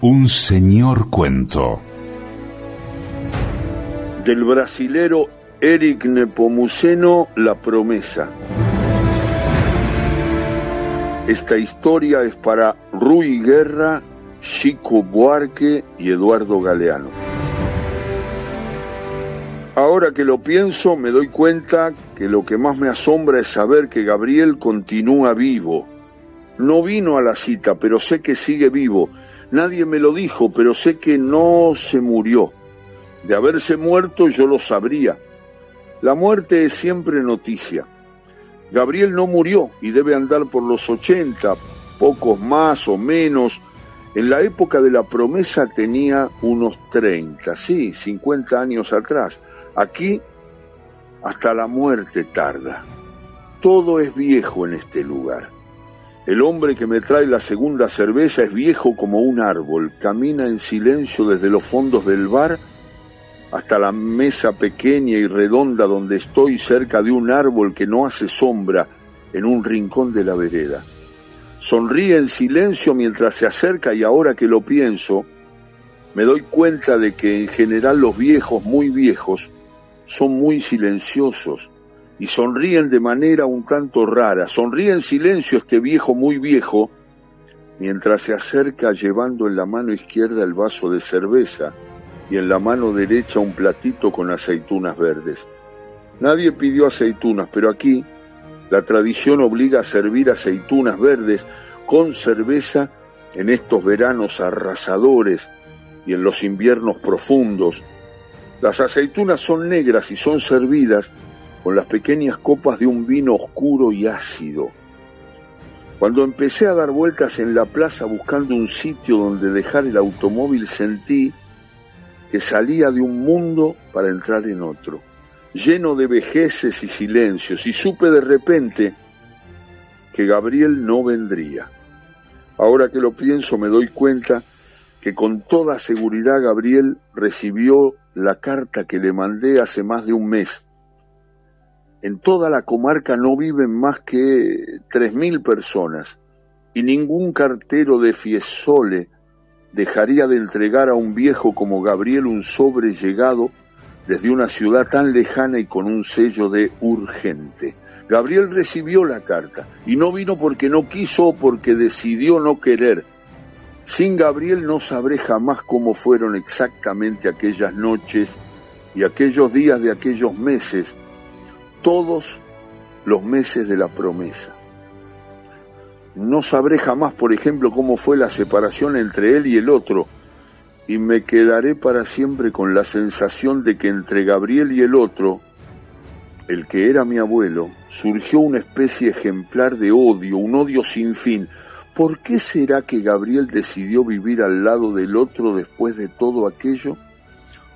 Un señor cuento. Del brasilero Eric Nepomuceno, La promesa. Esta historia es para Rui Guerra, Chico Buarque y Eduardo Galeano. Ahora que lo pienso, me doy cuenta que lo que más me asombra es saber que Gabriel continúa vivo. No vino a la cita, pero sé que sigue vivo. Nadie me lo dijo, pero sé que no se murió. De haberse muerto yo lo sabría. La muerte es siempre noticia. Gabriel no murió y debe andar por los 80, pocos más o menos. En la época de la promesa tenía unos 30, sí, 50 años atrás. Aquí hasta la muerte tarda. Todo es viejo en este lugar. El hombre que me trae la segunda cerveza es viejo como un árbol, camina en silencio desde los fondos del bar hasta la mesa pequeña y redonda donde estoy cerca de un árbol que no hace sombra en un rincón de la vereda. Sonríe en silencio mientras se acerca y ahora que lo pienso, me doy cuenta de que en general los viejos, muy viejos, son muy silenciosos y sonríen de manera un tanto rara. Sonríe en silencio este viejo muy viejo mientras se acerca llevando en la mano izquierda el vaso de cerveza y en la mano derecha un platito con aceitunas verdes. Nadie pidió aceitunas, pero aquí la tradición obliga a servir aceitunas verdes con cerveza en estos veranos arrasadores y en los inviernos profundos las aceitunas son negras y son servidas con las pequeñas copas de un vino oscuro y ácido. Cuando empecé a dar vueltas en la plaza buscando un sitio donde dejar el automóvil sentí que salía de un mundo para entrar en otro, lleno de vejeces y silencios, y supe de repente que Gabriel no vendría. Ahora que lo pienso me doy cuenta que con toda seguridad Gabriel recibió la carta que le mandé hace más de un mes. En toda la comarca no viven más que tres mil personas y ningún cartero de Fiesole dejaría de entregar a un viejo como Gabriel un sobre llegado desde una ciudad tan lejana y con un sello de urgente. Gabriel recibió la carta y no vino porque no quiso o porque decidió no querer, sin Gabriel no sabré jamás cómo fueron exactamente aquellas noches y aquellos días de aquellos meses, todos los meses de la promesa. No sabré jamás, por ejemplo, cómo fue la separación entre él y el otro, y me quedaré para siempre con la sensación de que entre Gabriel y el otro, el que era mi abuelo, surgió una especie ejemplar de odio, un odio sin fin, ¿Por qué será que Gabriel decidió vivir al lado del otro después de todo aquello?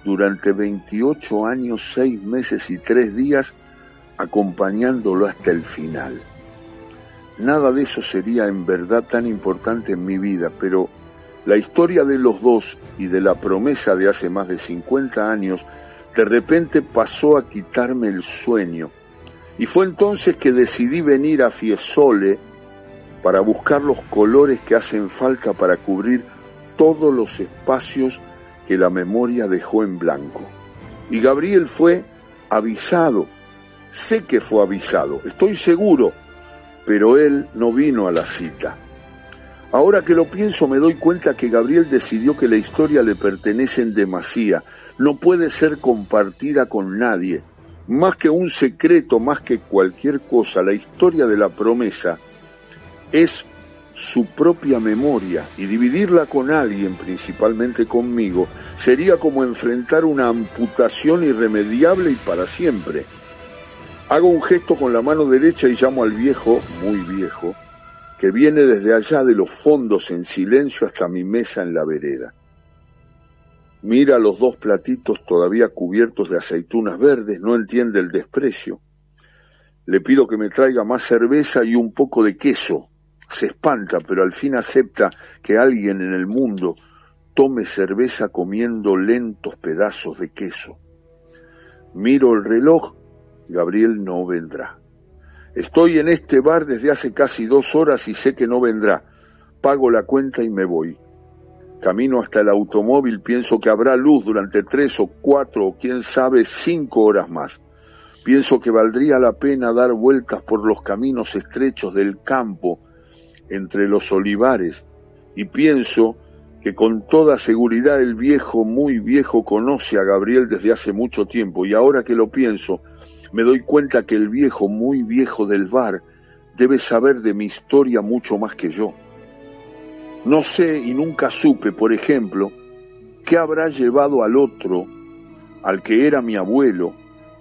Durante 28 años, 6 meses y 3 días, acompañándolo hasta el final. Nada de eso sería en verdad tan importante en mi vida, pero la historia de los dos y de la promesa de hace más de 50 años de repente pasó a quitarme el sueño. Y fue entonces que decidí venir a Fiesole para buscar los colores que hacen falta para cubrir todos los espacios que la memoria dejó en blanco. Y Gabriel fue avisado, sé que fue avisado, estoy seguro, pero él no vino a la cita. Ahora que lo pienso me doy cuenta que Gabriel decidió que la historia le pertenece en demasía, no puede ser compartida con nadie. Más que un secreto, más que cualquier cosa, la historia de la promesa es su propia memoria y dividirla con alguien, principalmente conmigo, sería como enfrentar una amputación irremediable y para siempre. Hago un gesto con la mano derecha y llamo al viejo, muy viejo, que viene desde allá de los fondos en silencio hasta mi mesa en la vereda. Mira los dos platitos todavía cubiertos de aceitunas verdes, no entiende el desprecio. Le pido que me traiga más cerveza y un poco de queso, se espanta, pero al fin acepta que alguien en el mundo tome cerveza comiendo lentos pedazos de queso. Miro el reloj, Gabriel no vendrá. Estoy en este bar desde hace casi dos horas y sé que no vendrá. Pago la cuenta y me voy. Camino hasta el automóvil, pienso que habrá luz durante tres o cuatro o quién sabe cinco horas más. Pienso que valdría la pena dar vueltas por los caminos estrechos del campo entre los olivares y pienso que con toda seguridad el viejo, muy viejo, conoce a Gabriel desde hace mucho tiempo y ahora que lo pienso, me doy cuenta que el viejo, muy viejo del bar, debe saber de mi historia mucho más que yo. No sé y nunca supe, por ejemplo, qué habrá llevado al otro, al que era mi abuelo,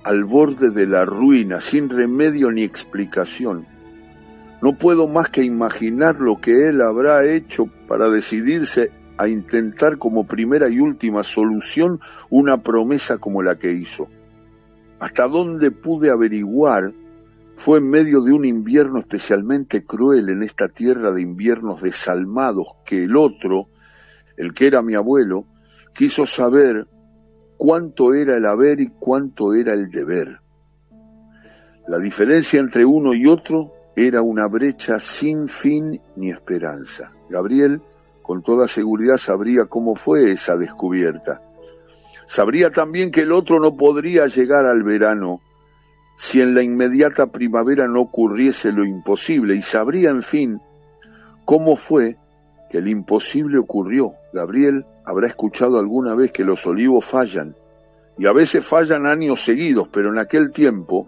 al borde de la ruina, sin remedio ni explicación. No puedo más que imaginar lo que él habrá hecho para decidirse a intentar como primera y última solución una promesa como la que hizo. Hasta dónde pude averiguar fue en medio de un invierno especialmente cruel en esta tierra de inviernos desalmados que el otro, el que era mi abuelo, quiso saber cuánto era el haber y cuánto era el deber. La diferencia entre uno y otro era una brecha sin fin ni esperanza. Gabriel con toda seguridad sabría cómo fue esa descubierta. Sabría también que el otro no podría llegar al verano si en la inmediata primavera no ocurriese lo imposible y sabría, en fin, cómo fue que el imposible ocurrió. Gabriel habrá escuchado alguna vez que los olivos fallan, y a veces fallan años seguidos, pero en aquel tiempo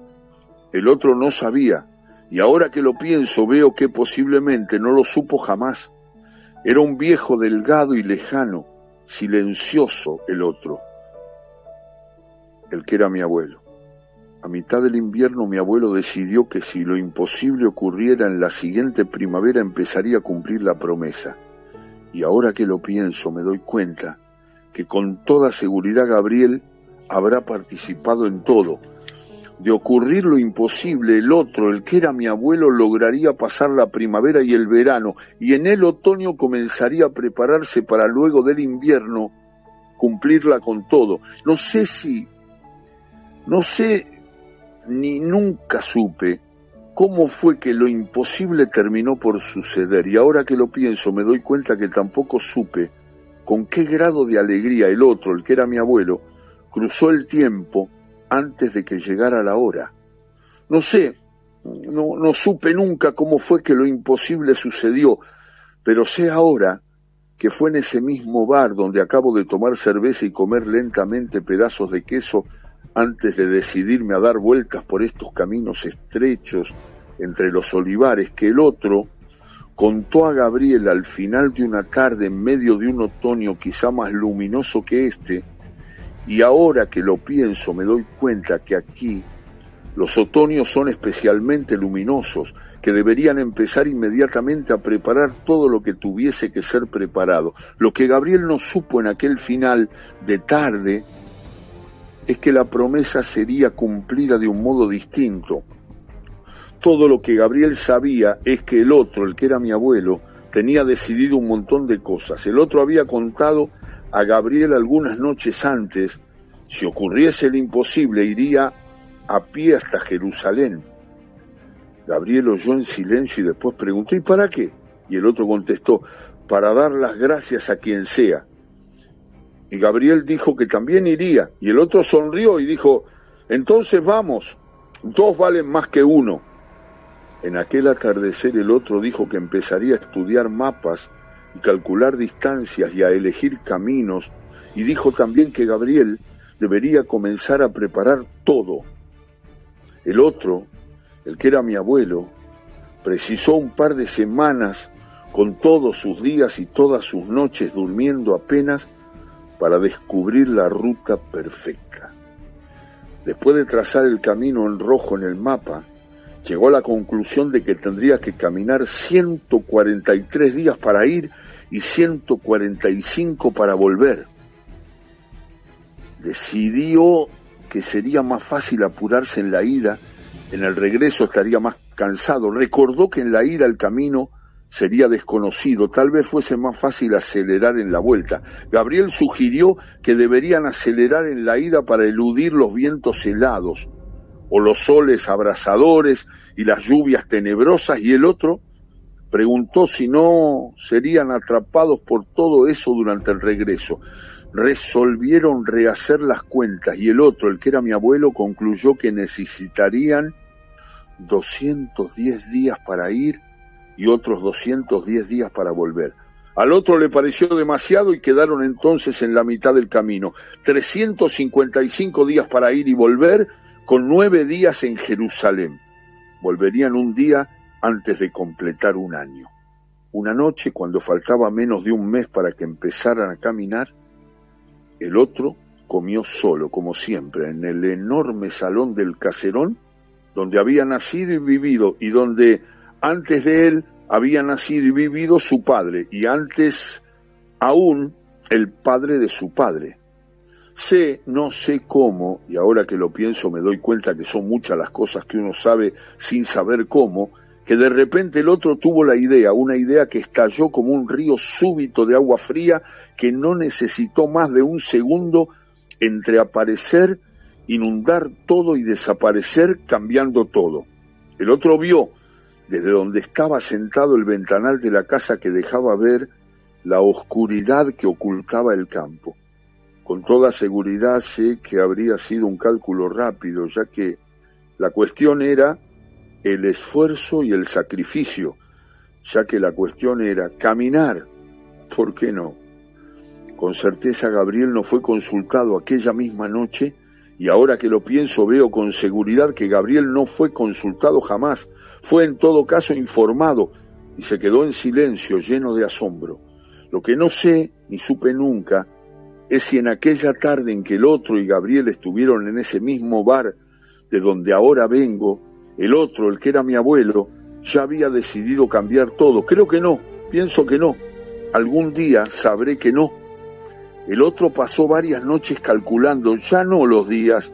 el otro no sabía, y ahora que lo pienso veo que posiblemente no lo supo jamás. Era un viejo delgado y lejano, silencioso el otro, el que era mi abuelo. A mitad del invierno mi abuelo decidió que si lo imposible ocurriera en la siguiente primavera empezaría a cumplir la promesa. Y ahora que lo pienso me doy cuenta que con toda seguridad Gabriel habrá participado en todo. De ocurrir lo imposible, el otro, el que era mi abuelo, lograría pasar la primavera y el verano, y en el otoño comenzaría a prepararse para luego del invierno cumplirla con todo. No sé si, no sé ni nunca supe cómo fue que lo imposible terminó por suceder y ahora que lo pienso me doy cuenta que tampoco supe con qué grado de alegría el otro, el que era mi abuelo, cruzó el tiempo antes de que llegara la hora. No sé, no, no supe nunca cómo fue que lo imposible sucedió, pero sé ahora que fue en ese mismo bar donde acabo de tomar cerveza y comer lentamente pedazos de queso antes de decidirme a dar vueltas por estos caminos estrechos entre los olivares, que el otro contó a Gabriel al final de una tarde en medio de un otoño quizá más luminoso que este, y ahora que lo pienso me doy cuenta que aquí los otoños son especialmente luminosos, que deberían empezar inmediatamente a preparar todo lo que tuviese que ser preparado. Lo que Gabriel no supo en aquel final de tarde es que la promesa sería cumplida de un modo distinto. Todo lo que Gabriel sabía es que el otro, el que era mi abuelo, tenía decidido un montón de cosas. El otro había contado a Gabriel algunas noches antes, si ocurriese lo imposible, iría a pie hasta Jerusalén. Gabriel oyó en silencio y después preguntó, ¿y para qué? Y el otro contestó, para dar las gracias a quien sea. Y Gabriel dijo que también iría. Y el otro sonrió y dijo, entonces vamos, dos valen más que uno. En aquel atardecer el otro dijo que empezaría a estudiar mapas y calcular distancias y a elegir caminos. Y dijo también que Gabriel debería comenzar a preparar todo. El otro, el que era mi abuelo, precisó un par de semanas con todos sus días y todas sus noches durmiendo apenas para descubrir la ruta perfecta. Después de trazar el camino en rojo en el mapa, llegó a la conclusión de que tendría que caminar 143 días para ir y 145 para volver. Decidió que sería más fácil apurarse en la ida, en el regreso estaría más cansado. Recordó que en la ida el camino sería desconocido, tal vez fuese más fácil acelerar en la vuelta. Gabriel sugirió que deberían acelerar en la ida para eludir los vientos helados, o los soles abrasadores y las lluvias tenebrosas, y el otro Preguntó si no serían atrapados por todo eso durante el regreso. Resolvieron rehacer las cuentas y el otro, el que era mi abuelo, concluyó que necesitarían 210 días para ir y otros 210 días para volver. Al otro le pareció demasiado y quedaron entonces en la mitad del camino. 355 días para ir y volver, con nueve días en Jerusalén. Volverían un día antes de completar un año. Una noche, cuando faltaba menos de un mes para que empezaran a caminar, el otro comió solo, como siempre, en el enorme salón del caserón, donde había nacido y vivido, y donde antes de él había nacido y vivido su padre, y antes aún el padre de su padre. Sé, no sé cómo, y ahora que lo pienso me doy cuenta que son muchas las cosas que uno sabe sin saber cómo, que de repente el otro tuvo la idea, una idea que estalló como un río súbito de agua fría que no necesitó más de un segundo entre aparecer, inundar todo y desaparecer cambiando todo. El otro vio desde donde estaba sentado el ventanal de la casa que dejaba ver la oscuridad que ocultaba el campo. Con toda seguridad sé que habría sido un cálculo rápido, ya que la cuestión era el esfuerzo y el sacrificio, ya que la cuestión era caminar. ¿Por qué no? Con certeza Gabriel no fue consultado aquella misma noche y ahora que lo pienso veo con seguridad que Gabriel no fue consultado jamás, fue en todo caso informado y se quedó en silencio lleno de asombro. Lo que no sé ni supe nunca es si en aquella tarde en que el otro y Gabriel estuvieron en ese mismo bar de donde ahora vengo, el otro, el que era mi abuelo, ya había decidido cambiar todo. Creo que no, pienso que no. Algún día sabré que no. El otro pasó varias noches calculando, ya no los días,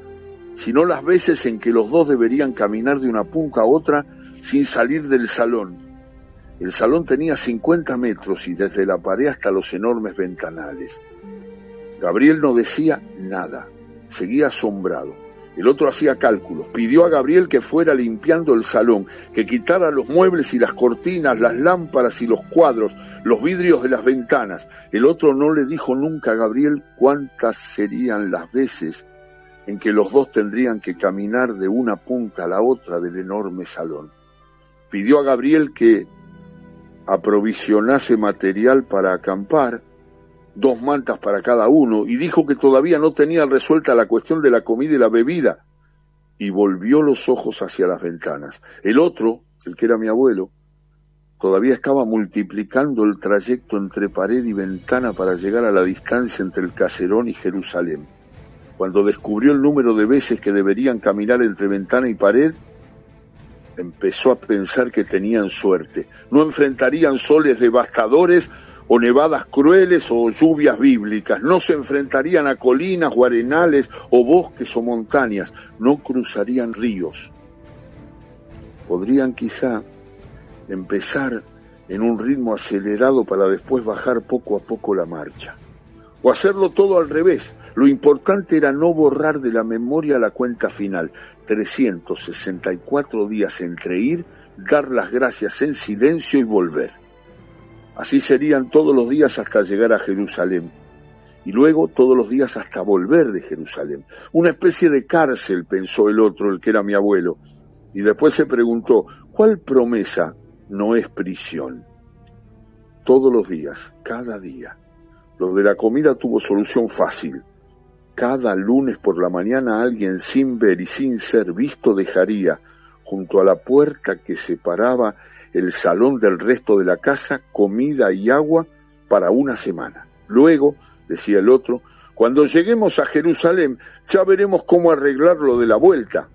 sino las veces en que los dos deberían caminar de una punta a otra sin salir del salón. El salón tenía 50 metros y desde la pared hasta los enormes ventanales. Gabriel no decía nada, seguía asombrado. El otro hacía cálculos, pidió a Gabriel que fuera limpiando el salón, que quitara los muebles y las cortinas, las lámparas y los cuadros, los vidrios de las ventanas. El otro no le dijo nunca a Gabriel cuántas serían las veces en que los dos tendrían que caminar de una punta a la otra del enorme salón. Pidió a Gabriel que aprovisionase material para acampar, dos mantas para cada uno, y dijo que todavía no tenía resuelta la cuestión de la comida y la bebida, y volvió los ojos hacia las ventanas. El otro, el que era mi abuelo, todavía estaba multiplicando el trayecto entre pared y ventana para llegar a la distancia entre el caserón y Jerusalén. Cuando descubrió el número de veces que deberían caminar entre ventana y pared, empezó a pensar que tenían suerte. No enfrentarían soles devastadores o nevadas crueles o lluvias bíblicas, no se enfrentarían a colinas o arenales o bosques o montañas, no cruzarían ríos. Podrían quizá empezar en un ritmo acelerado para después bajar poco a poco la marcha. O hacerlo todo al revés. Lo importante era no borrar de la memoria la cuenta final. 364 días entre ir, dar las gracias en silencio y volver. Así serían todos los días hasta llegar a Jerusalén. Y luego todos los días hasta volver de Jerusalén. Una especie de cárcel, pensó el otro, el que era mi abuelo. Y después se preguntó, ¿cuál promesa no es prisión? Todos los días, cada día. Lo de la comida tuvo solución fácil. Cada lunes por la mañana alguien sin ver y sin ser visto dejaría junto a la puerta que separaba el salón del resto de la casa, comida y agua para una semana. Luego, decía el otro, cuando lleguemos a Jerusalén ya veremos cómo arreglar lo de la vuelta.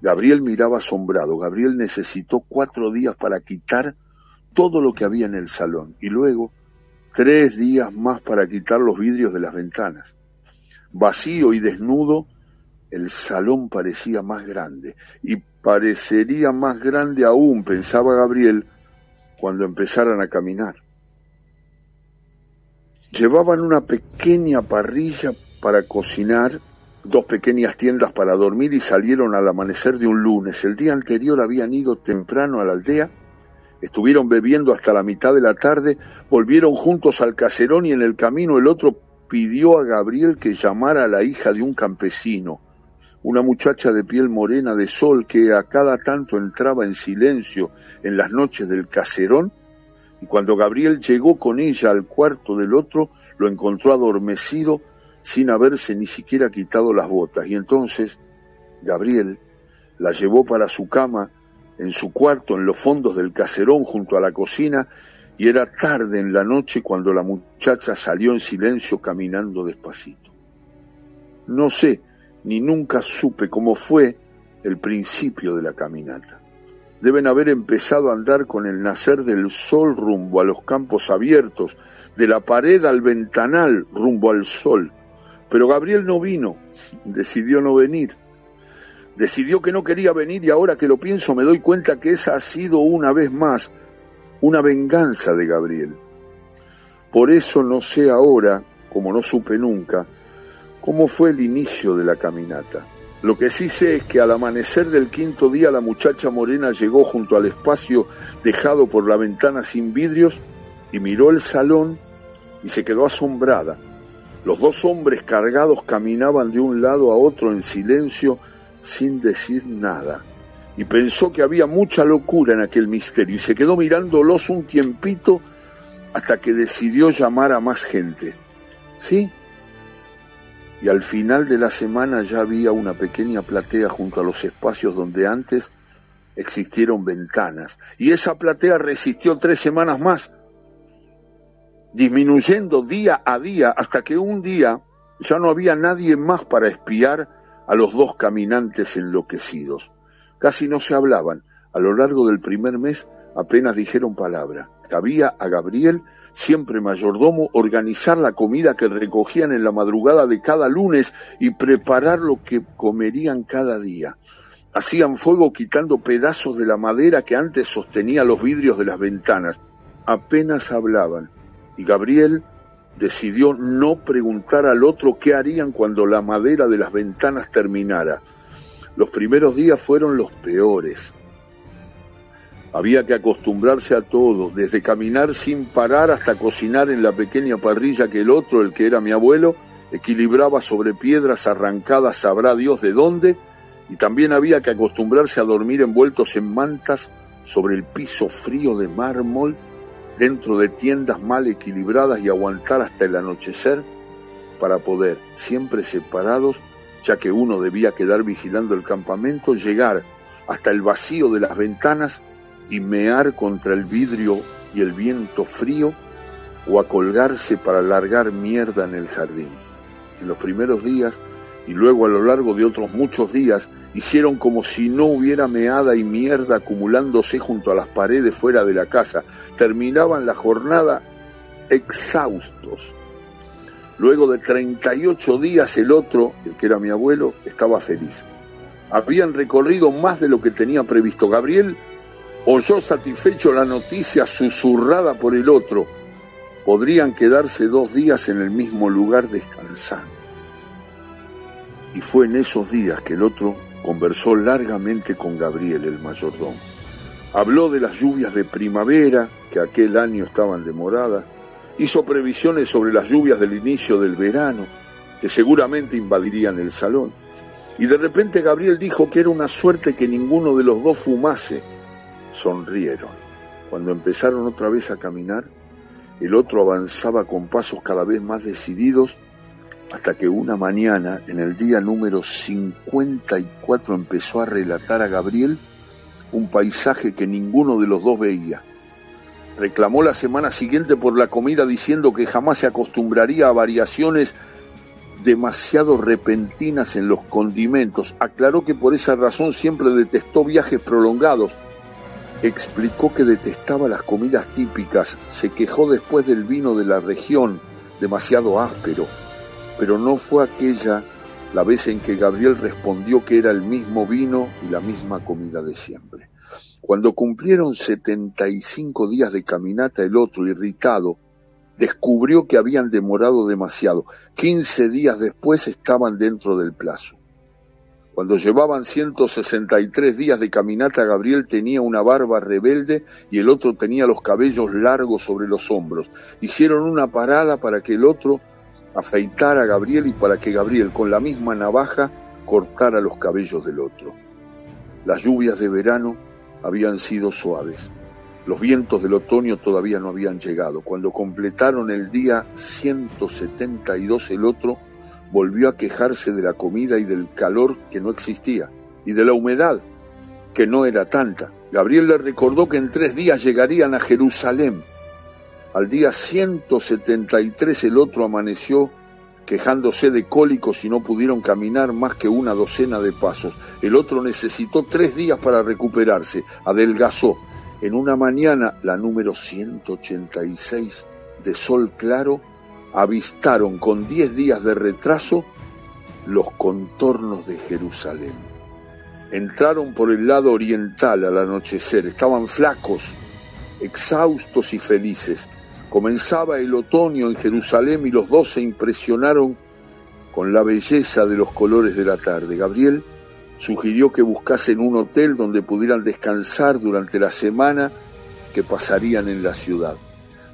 Gabriel miraba asombrado. Gabriel necesitó cuatro días para quitar todo lo que había en el salón y luego tres días más para quitar los vidrios de las ventanas. Vacío y desnudo, el salón parecía más grande y parecería más grande aún, pensaba Gabriel, cuando empezaran a caminar. Llevaban una pequeña parrilla para cocinar, dos pequeñas tiendas para dormir y salieron al amanecer de un lunes. El día anterior habían ido temprano a la aldea Estuvieron bebiendo hasta la mitad de la tarde, volvieron juntos al caserón y en el camino el otro pidió a Gabriel que llamara a la hija de un campesino, una muchacha de piel morena de sol que a cada tanto entraba en silencio en las noches del caserón, y cuando Gabriel llegó con ella al cuarto del otro, lo encontró adormecido sin haberse ni siquiera quitado las botas, y entonces Gabriel la llevó para su cama en su cuarto en los fondos del caserón junto a la cocina y era tarde en la noche cuando la muchacha salió en silencio caminando despacito. No sé, ni nunca supe cómo fue el principio de la caminata. Deben haber empezado a andar con el nacer del sol rumbo a los campos abiertos, de la pared al ventanal rumbo al sol. Pero Gabriel no vino, decidió no venir decidió que no quería venir y ahora que lo pienso me doy cuenta que esa ha sido una vez más una venganza de Gabriel. Por eso no sé ahora, como no supe nunca, cómo fue el inicio de la caminata. Lo que sí sé es que al amanecer del quinto día la muchacha morena llegó junto al espacio dejado por la ventana sin vidrios y miró el salón y se quedó asombrada. Los dos hombres cargados caminaban de un lado a otro en silencio sin decir nada, y pensó que había mucha locura en aquel misterio, y se quedó mirándolos un tiempito hasta que decidió llamar a más gente. ¿Sí? Y al final de la semana ya había una pequeña platea junto a los espacios donde antes existieron ventanas, y esa platea resistió tres semanas más, disminuyendo día a día hasta que un día ya no había nadie más para espiar a los dos caminantes enloquecidos. Casi no se hablaban. A lo largo del primer mes apenas dijeron palabra. Cabía a Gabriel, siempre mayordomo, organizar la comida que recogían en la madrugada de cada lunes y preparar lo que comerían cada día. Hacían fuego quitando pedazos de la madera que antes sostenía los vidrios de las ventanas. Apenas hablaban. Y Gabriel decidió no preguntar al otro qué harían cuando la madera de las ventanas terminara. Los primeros días fueron los peores. Había que acostumbrarse a todo, desde caminar sin parar hasta cocinar en la pequeña parrilla que el otro, el que era mi abuelo, equilibraba sobre piedras arrancadas sabrá Dios de dónde, y también había que acostumbrarse a dormir envueltos en mantas sobre el piso frío de mármol dentro de tiendas mal equilibradas y aguantar hasta el anochecer para poder, siempre separados, ya que uno debía quedar vigilando el campamento, llegar hasta el vacío de las ventanas y mear contra el vidrio y el viento frío o a colgarse para largar mierda en el jardín. En los primeros días y luego a lo largo de otros muchos días hicieron como si no hubiera meada y mierda acumulándose junto a las paredes fuera de la casa. Terminaban la jornada exhaustos. Luego de 38 días el otro, el que era mi abuelo, estaba feliz. Habían recorrido más de lo que tenía previsto. Gabriel oyó satisfecho la noticia susurrada por el otro. Podrían quedarse dos días en el mismo lugar descansando y fue en esos días que el otro conversó largamente con Gabriel, el mayordomo. Habló de las lluvias de primavera, que aquel año estaban demoradas, hizo previsiones sobre las lluvias del inicio del verano, que seguramente invadirían el salón. Y de repente Gabriel dijo que era una suerte que ninguno de los dos fumase. Sonrieron. Cuando empezaron otra vez a caminar, el otro avanzaba con pasos cada vez más decididos hasta que una mañana, en el día número 54, empezó a relatar a Gabriel un paisaje que ninguno de los dos veía. Reclamó la semana siguiente por la comida diciendo que jamás se acostumbraría a variaciones demasiado repentinas en los condimentos. Aclaró que por esa razón siempre detestó viajes prolongados. Explicó que detestaba las comidas típicas. Se quejó después del vino de la región, demasiado áspero pero no fue aquella la vez en que Gabriel respondió que era el mismo vino y la misma comida de siempre. Cuando cumplieron 75 días de caminata, el otro, irritado, descubrió que habían demorado demasiado. 15 días después estaban dentro del plazo. Cuando llevaban 163 días de caminata, Gabriel tenía una barba rebelde y el otro tenía los cabellos largos sobre los hombros. Hicieron una parada para que el otro afeitara a Gabriel y para que Gabriel, con la misma navaja, cortara los cabellos del otro. Las lluvias de verano habían sido suaves. Los vientos del otoño todavía no habían llegado. Cuando completaron el día 172 el otro volvió a quejarse de la comida y del calor que no existía y de la humedad que no era tanta. Gabriel le recordó que en tres días llegarían a Jerusalén. Al día 173 el otro amaneció quejándose de cólicos y no pudieron caminar más que una docena de pasos. El otro necesitó tres días para recuperarse, adelgazó en una mañana, la número 186 de Sol Claro, avistaron con 10 días de retraso los contornos de Jerusalén. Entraron por el lado oriental al anochecer, estaban flacos, exhaustos y felices. Comenzaba el otoño en Jerusalén y los dos se impresionaron con la belleza de los colores de la tarde. Gabriel Sugirió que buscasen un hotel donde pudieran descansar durante la semana que pasarían en la ciudad.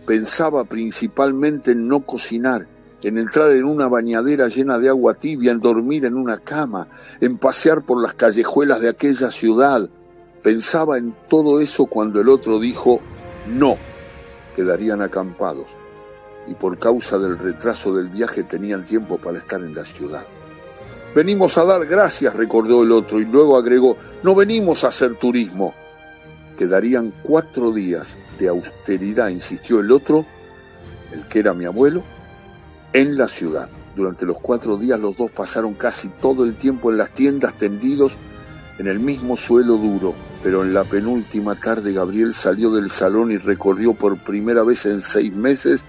Pensaba principalmente en no cocinar, en entrar en una bañadera llena de agua tibia, en dormir en una cama, en pasear por las callejuelas de aquella ciudad. Pensaba en todo eso cuando el otro dijo no, quedarían acampados y por causa del retraso del viaje tenían tiempo para estar en la ciudad. Venimos a dar gracias, recordó el otro, y luego agregó, no venimos a hacer turismo. Quedarían cuatro días de austeridad, insistió el otro, el que era mi abuelo, en la ciudad. Durante los cuatro días los dos pasaron casi todo el tiempo en las tiendas tendidos en el mismo suelo duro, pero en la penúltima tarde Gabriel salió del salón y recorrió por primera vez en seis meses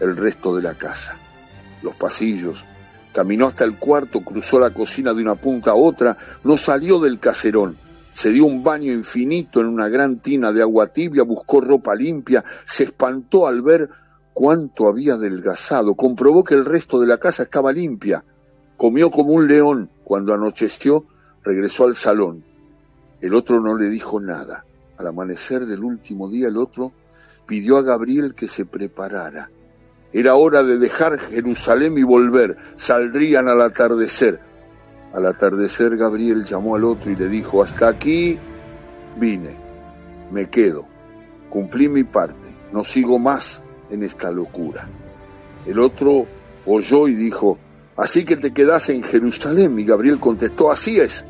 el resto de la casa. Los pasillos, Caminó hasta el cuarto, cruzó la cocina de una punta a otra, no salió del caserón. Se dio un baño infinito en una gran tina de agua tibia, buscó ropa limpia, se espantó al ver cuánto había adelgazado, comprobó que el resto de la casa estaba limpia, comió como un león. Cuando anocheció, regresó al salón. El otro no le dijo nada. Al amanecer del último día, el otro pidió a Gabriel que se preparara. Era hora de dejar Jerusalén y volver. Saldrían al atardecer. Al atardecer Gabriel llamó al otro y le dijo, hasta aquí vine, me quedo, cumplí mi parte, no sigo más en esta locura. El otro oyó y dijo, así que te quedas en Jerusalén. Y Gabriel contestó, así es.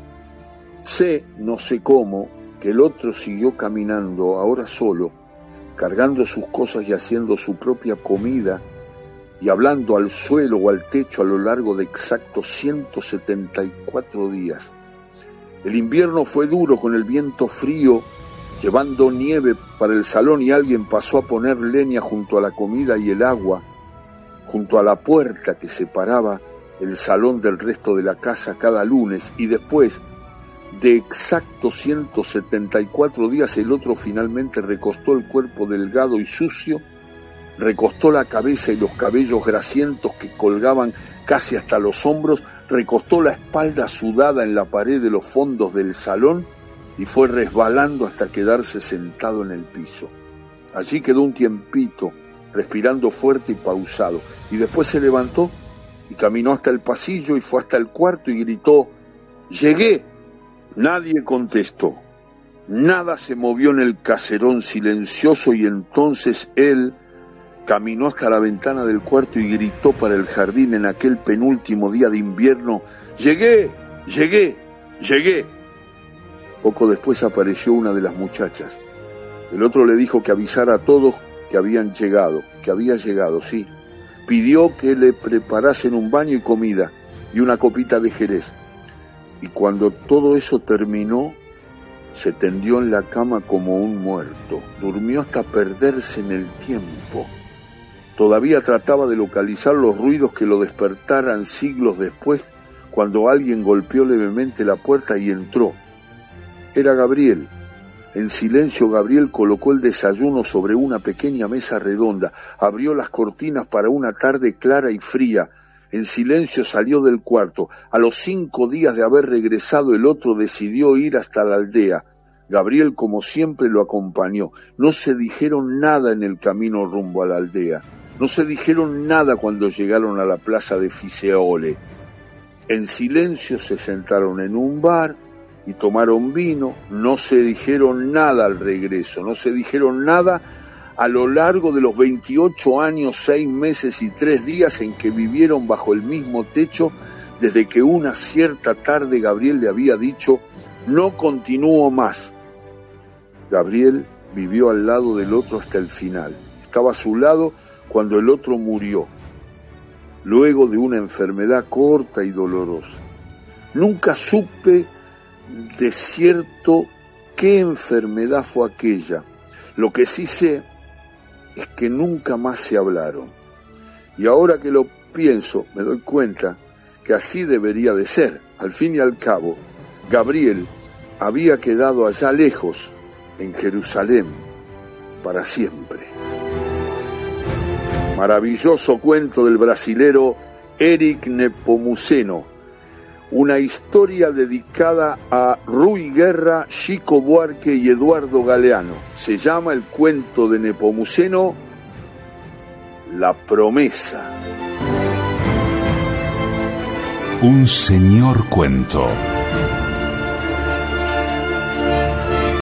Sé, no sé cómo, que el otro siguió caminando, ahora solo, cargando sus cosas y haciendo su propia comida y hablando al suelo o al techo a lo largo de exactos 174 días. El invierno fue duro con el viento frío, llevando nieve para el salón y alguien pasó a poner leña junto a la comida y el agua, junto a la puerta que separaba el salón del resto de la casa cada lunes y después de exactos 174 días el otro finalmente recostó el cuerpo delgado y sucio, recostó la cabeza y los cabellos grasientos que colgaban casi hasta los hombros, recostó la espalda sudada en la pared de los fondos del salón y fue resbalando hasta quedarse sentado en el piso. Allí quedó un tiempito, respirando fuerte y pausado, y después se levantó y caminó hasta el pasillo y fue hasta el cuarto y gritó, Llegué. Nadie contestó. Nada se movió en el caserón silencioso y entonces él caminó hasta la ventana del cuarto y gritó para el jardín en aquel penúltimo día de invierno, Llegué, llegué, llegué. Poco después apareció una de las muchachas. El otro le dijo que avisara a todos que habían llegado, que había llegado, sí. Pidió que le preparasen un baño y comida y una copita de jerez. Y cuando todo eso terminó, se tendió en la cama como un muerto. Durmió hasta perderse en el tiempo. Todavía trataba de localizar los ruidos que lo despertaran siglos después, cuando alguien golpeó levemente la puerta y entró. Era Gabriel. En silencio Gabriel colocó el desayuno sobre una pequeña mesa redonda, abrió las cortinas para una tarde clara y fría, En silencio salió del cuarto. A los cinco días de haber regresado el otro decidió ir hasta la aldea. Gabriel, como siempre, lo acompañó. No se dijeron nada en el camino rumbo a la aldea. No se dijeron nada cuando llegaron a la plaza de Fiseole. En silencio se sentaron en un bar y tomaron vino. No se dijeron nada al regreso. No se dijeron nada a lo largo de los 28 años, 6 meses y 3 días en que vivieron bajo el mismo techo desde que una cierta tarde Gabriel le había dicho, no continúo más. Gabriel vivió al lado del otro hasta el final. Estaba a su lado cuando el otro murió, luego de una enfermedad corta y dolorosa. Nunca supe de cierto qué enfermedad fue aquella. Lo que sí sé es que nunca más se hablaron. Y ahora que lo pienso, me doy cuenta que así debería de ser. Al fin y al cabo, Gabriel había quedado allá lejos, en Jerusalén, para siempre. Maravilloso cuento del brasilero Eric Nepomuceno, una historia dedicada a Rui Guerra, Chico Buarque y Eduardo Galeano. Se llama el cuento de Nepomuceno La promesa. Un señor cuento.